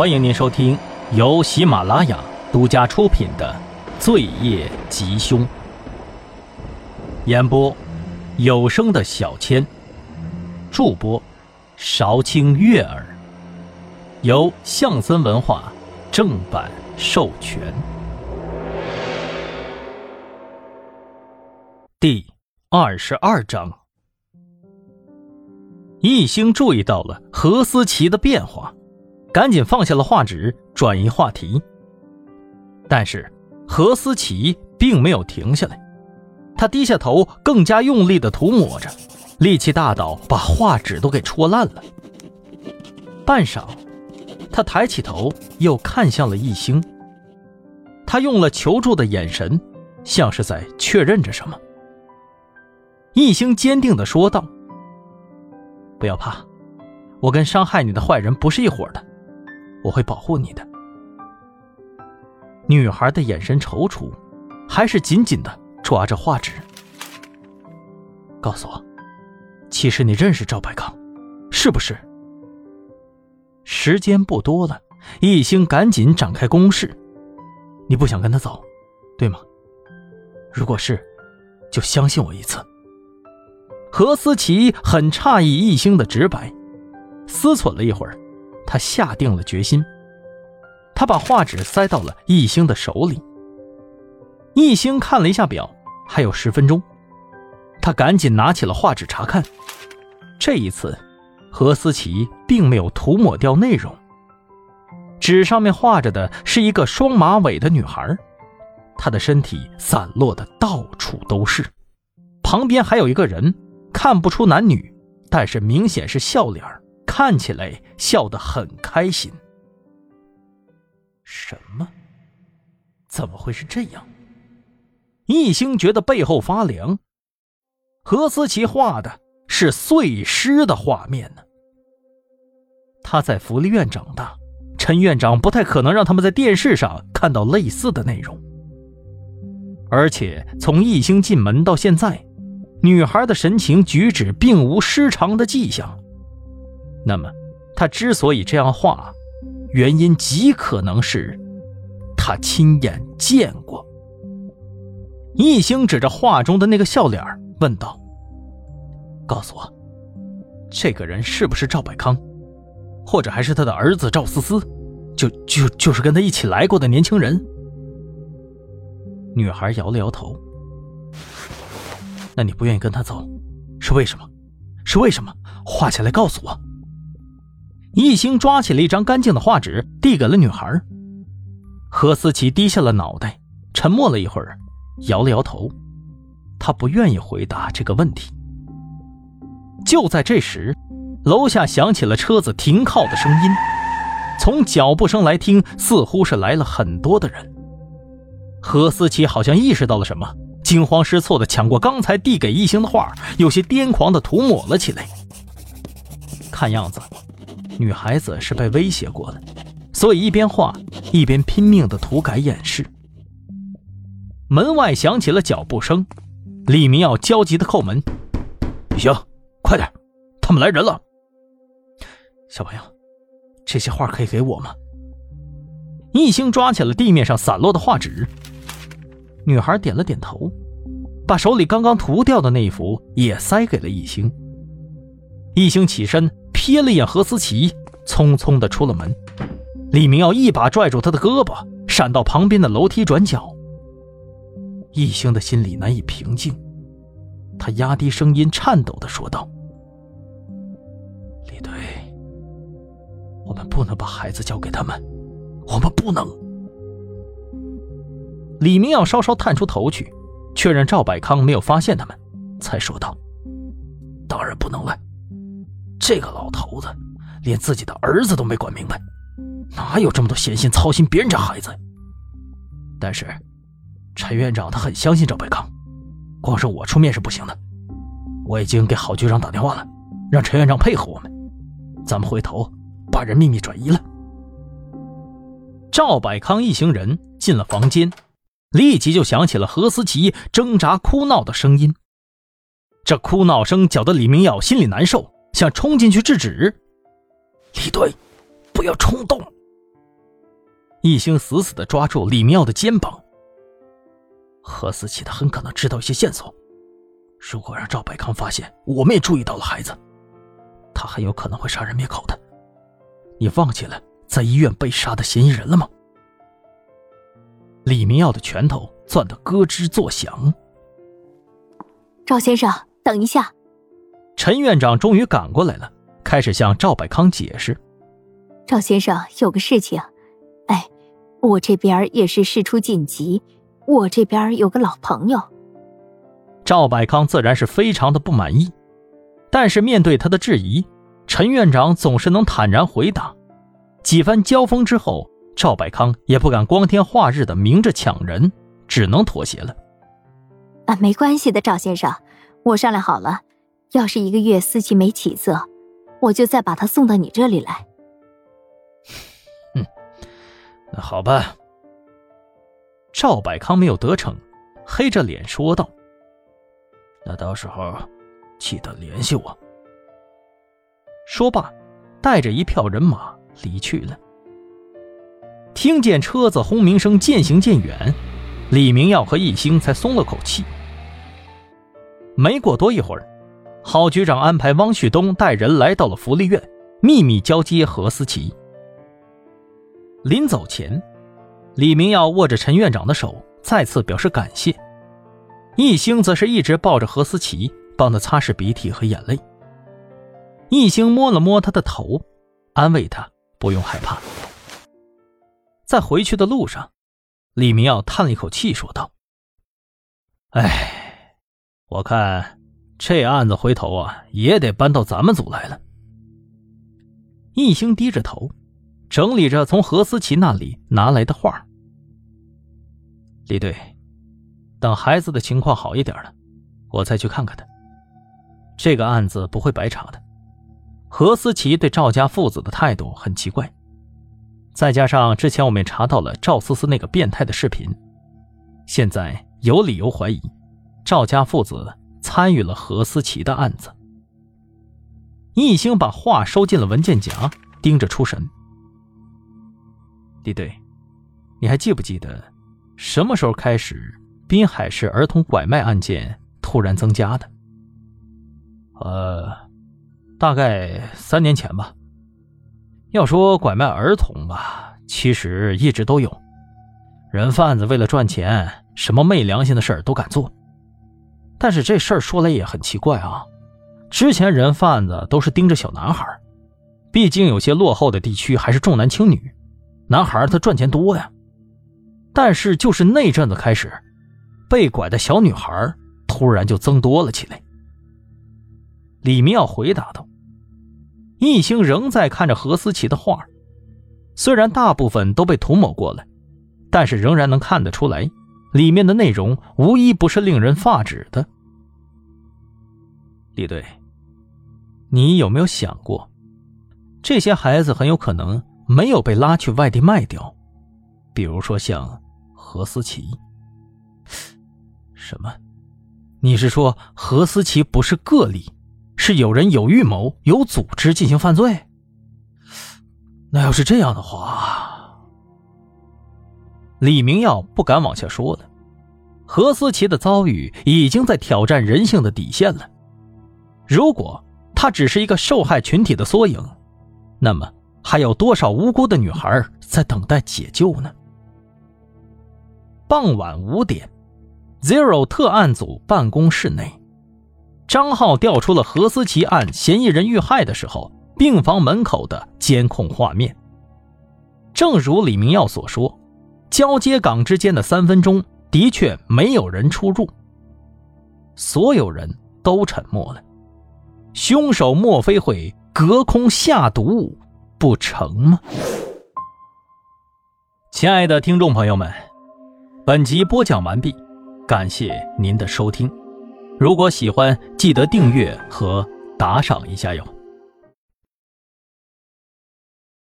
欢迎您收听由喜马拉雅独家出品的《罪业吉凶》，演播有声的小千，助播韶清悦耳，由象森文化正版授权。第二十二章，易星注意到了何思琪的变化。赶紧放下了画纸，转移话题。但是何思琪并没有停下来，他低下头，更加用力的涂抹着，力气大到把画纸都给戳烂了。半晌，他抬起头，又看向了易星。他用了求助的眼神，像是在确认着什么。易星坚定的说道：“不要怕，我跟伤害你的坏人不是一伙的。”我会保护你的。女孩的眼神踌躇，还是紧紧的抓着画纸。告诉我，其实你认识赵百康，是不是？时间不多了，易星赶紧展开攻势。你不想跟他走，对吗？如果是，就相信我一次。何思琪很诧异一星的直白，思忖了一会儿。他下定了决心，他把画纸塞到了易星的手里。易星看了一下表，还有十分钟，他赶紧拿起了画纸查看。这一次，何思琪并没有涂抹掉内容，纸上面画着的是一个双马尾的女孩，她的身体散落的到处都是，旁边还有一个人，看不出男女，但是明显是笑脸看起来笑得很开心。什么？怎么会是这样？易星觉得背后发凉。何思琪画的是碎尸的画面呢。他在福利院长大，陈院长不太可能让他们在电视上看到类似的内容。而且从易星进门到现在，女孩的神情举止并无失常的迹象。那么，他之所以这样画，原因极可能是，他亲眼见过。易星指着画中的那个笑脸问道：“告诉我，这个人是不是赵百康，或者还是他的儿子赵思思？就就就是跟他一起来过的年轻人？”女孩摇了摇头。那你不愿意跟他走，是为什么？是为什么？画下来告诉我。易星抓起了一张干净的画纸，递给了女孩。何思琪低下了脑袋，沉默了一会儿，摇了摇头，她不愿意回答这个问题。就在这时，楼下响起了车子停靠的声音，从脚步声来听，似乎是来了很多的人。何思琪好像意识到了什么，惊慌失措地抢过刚才递给易星的画，有些癫狂地涂抹了起来。看样子。女孩子是被威胁过的，所以一边画一边拼命的涂改掩饰。门外响起了脚步声，李明耀焦急的叩门：“行，快点，他们来人了。”小朋友，这些画可以给我吗？易星抓起了地面上散落的画纸，女孩点了点头，把手里刚刚涂掉的那一幅也塞给了易星。易星起身。瞥了一眼何思琪，匆匆的出了门。李明耀一把拽住他的胳膊，闪到旁边的楼梯转角。易星的心里难以平静，他压低声音，颤抖的说道：“李队，我们不能把孩子交给他们，我们不能。”李明耀稍稍探出头去，确认赵百康没有发现他们，才说道：“当然不能了。”这个老头子连自己的儿子都没管明白，哪有这么多闲心操心别人家孩子？但是陈院长他很相信赵百康，光是我出面是不行的。我已经给郝局长打电话了，让陈院长配合我们。咱们回头把人秘密转移了。赵百康一行人进了房间，立即就响起了何思琪挣扎哭闹的声音。这哭闹声搅得李明耀心里难受。想冲进去制止，李队，不要冲动。一星死死的抓住李明耀的肩膀。何思琪他很可能知道一些线索，如果让赵百康发现我们也注意到了孩子，他很有可能会杀人灭口的。你忘记了在医院被杀的嫌疑人了吗？李明耀的拳头攥得咯吱作响。赵先生，等一下。陈院长终于赶过来了，开始向赵百康解释：“赵先生，有个事情，哎，我这边也是事出紧急。”我这边有个老朋友，赵百康自然是非常的不满意，但是面对他的质疑，陈院长总是能坦然回答。几番交锋之后，赵百康也不敢光天化日的明着抢人，只能妥协了。啊，没关系的，赵先生，我商量好了，要是一个月思琪没起色，我就再把他送到你这里来。嗯，那好吧。赵百康没有得逞，黑着脸说道：“那到时候记得联系我。”说罢，带着一票人马离去了。听见车子轰鸣声渐行渐远，李明耀和易星才松了口气。没过多一会儿，郝局长安排汪旭东带人来到了福利院，秘密交接何思琪。临走前。李明耀握着陈院长的手，再次表示感谢。易星则是一直抱着何思琪，帮他擦拭鼻涕和眼泪。易星摸了摸他的头，安慰他不用害怕。在回去的路上，李明耀叹了一口气，说道：“哎，我看这案子回头啊，也得搬到咱们组来了。”易星低着头。整理着从何思琪那里拿来的画。李队，等孩子的情况好一点了，我再去看看他。这个案子不会白查的。何思琪对赵家父子的态度很奇怪，再加上之前我们查到了赵思思那个变态的视频，现在有理由怀疑赵家父子参与了何思琪的案子。易星把话收进了文件夹，盯着出神。李队，你还记不记得什么时候开始滨海市儿童拐卖案件突然增加的？呃，大概三年前吧。要说拐卖儿童吧，其实一直都有。人贩子为了赚钱，什么昧良心的事儿都敢做。但是这事儿说来也很奇怪啊，之前人贩子都是盯着小男孩，毕竟有些落后的地区还是重男轻女。男孩他赚钱多呀，但是就是那阵子开始，被拐的小女孩突然就增多了起来。李明耀回答道：“易星仍在看着何思琪的画，虽然大部分都被涂抹过了，但是仍然能看得出来，里面的内容无一不是令人发指的。”李队，你有没有想过，这些孩子很有可能？没有被拉去外地卖掉，比如说像何思琪。什么？你是说何思琪不是个例，是有人有预谋、有组织进行犯罪？那要是这样的话，李明耀不敢往下说了。何思琪的遭遇已经在挑战人性的底线了。如果她只是一个受害群体的缩影，那么。还有多少无辜的女孩在等待解救呢？傍晚五点，Zero 特案组办公室内，张浩调出了何思琪案嫌疑人遇害的时候病房门口的监控画面。正如李明耀所说，交接岗之间的三分钟的确没有人出入，所有人都沉默了。凶手莫非会隔空下毒？不成吗？亲爱的听众朋友们，本集播讲完毕，感谢您的收听。如果喜欢，记得订阅和打赏一下哟。